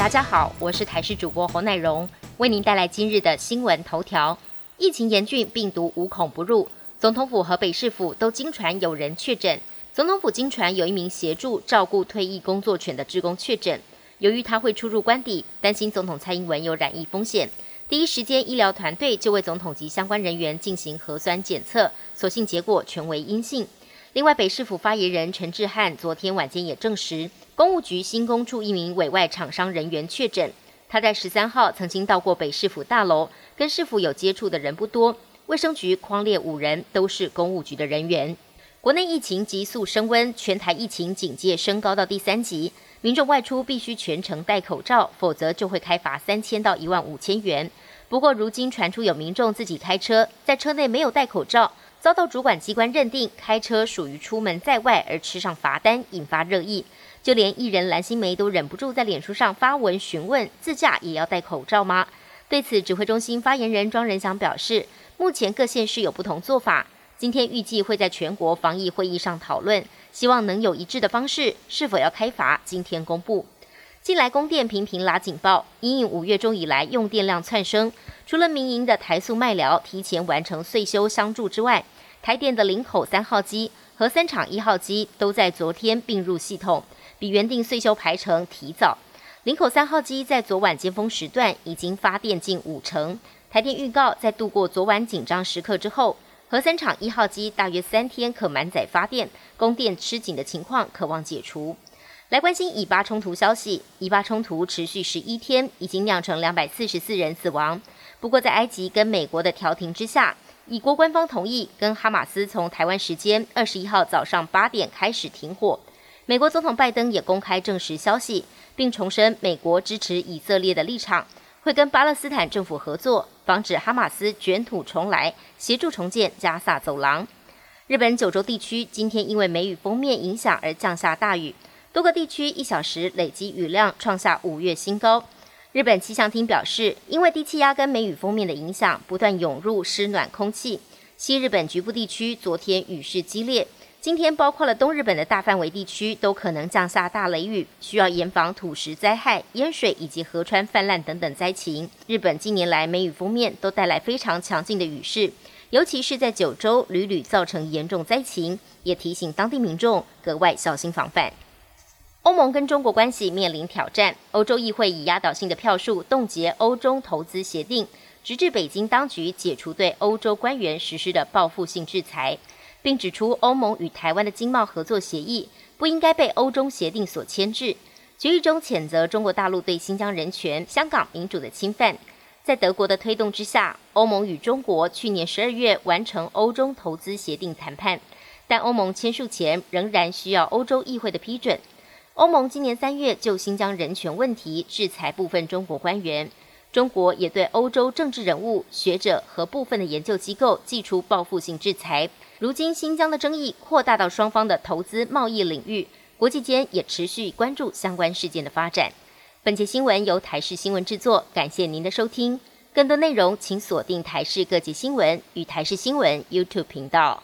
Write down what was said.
大家好，我是台视主播侯乃荣，为您带来今日的新闻头条。疫情严峻，病毒无孔不入，总统府和北市府都经传有人确诊。总统府经传有一名协助照顾退役工作犬的职工确诊，由于他会出入官邸，担心总统蔡英文有染疫风险，第一时间医疗团队就为总统及相关人员进行核酸检测，所幸结果全为阴性。另外，北市府发言人陈志汉昨天晚间也证实，公务局新工处一名委外厂商人员确诊。他在十三号曾经到过北市府大楼，跟市府有接触的人不多。卫生局框列五人，都是公务局的人员。国内疫情急速升温，全台疫情警戒升高到第三级，民众外出必须全程戴口罩，否则就会开罚三千到一万五千元。不过，如今传出有民众自己开车，在车内没有戴口罩。遭到主管机关认定开车属于出门在外而吃上罚单，引发热议。就连艺人蓝心湄都忍不住在脸书上发文询问：自驾也要戴口罩吗？对此，指挥中心发言人庄仁祥表示，目前各县市有不同做法，今天预计会在全国防疫会议上讨论，希望能有一致的方式。是否要开罚，今天公布。近来供电频频拉警报，因应五月中以来用电量窜升，除了民营的台塑卖寮提前完成岁修相助之外，台电的林口三号机和三厂一号机都在昨天并入系统，比原定岁修排程提早。林口三号机在昨晚尖峰时段已经发电近五成，台电预告在度过昨晚紧张时刻之后，核三厂一号机大约三天可满载发电，供电吃紧的情况可望解除。来关心以巴冲突消息，以巴冲突持续十一天，已经酿成两百四十四人死亡。不过，在埃及跟美国的调停之下，以国官方同意跟哈马斯从台湾时间二十一号早上八点开始停火。美国总统拜登也公开证实消息，并重申美国支持以色列的立场，会跟巴勒斯坦政府合作，防止哈马斯卷土重来，协助重建加萨走廊。日本九州地区今天因为梅雨封面影响而降下大雨。多个地区一小时累积雨量创下五月新高。日本气象厅表示，因为低气压跟梅雨封面的影响，不断涌入湿暖空气，西日本局部地区昨天雨势激烈。今天包括了东日本的大范围地区都可能降下大雷雨，需要严防土石灾害、淹水以及河川泛滥等等灾情。日本近年来梅雨封面都带来非常强劲的雨势，尤其是在九州屡屡造成严重灾情，也提醒当地民众格外小心防范。欧盟跟中国关系面临挑战，欧洲议会以压倒性的票数冻结欧中投资协定，直至北京当局解除对欧洲官员实施的报复性制裁，并指出欧盟与台湾的经贸合作协议不应该被欧中协定所牵制。决议中谴责中国大陆对新疆人权、香港民主的侵犯。在德国的推动之下，欧盟与中国去年十二月完成欧中投资协定谈判，但欧盟签署前仍然需要欧洲议会的批准。欧盟今年三月就新疆人权问题制裁部分中国官员，中国也对欧洲政治人物、学者和部分的研究机构寄出报复性制裁。如今新疆的争议扩大到双方的投资贸易领域，国际间也持续关注相关事件的发展。本节新闻由台视新闻制作，感谢您的收听。更多内容请锁定台视各界新闻与台视新闻 YouTube 频道。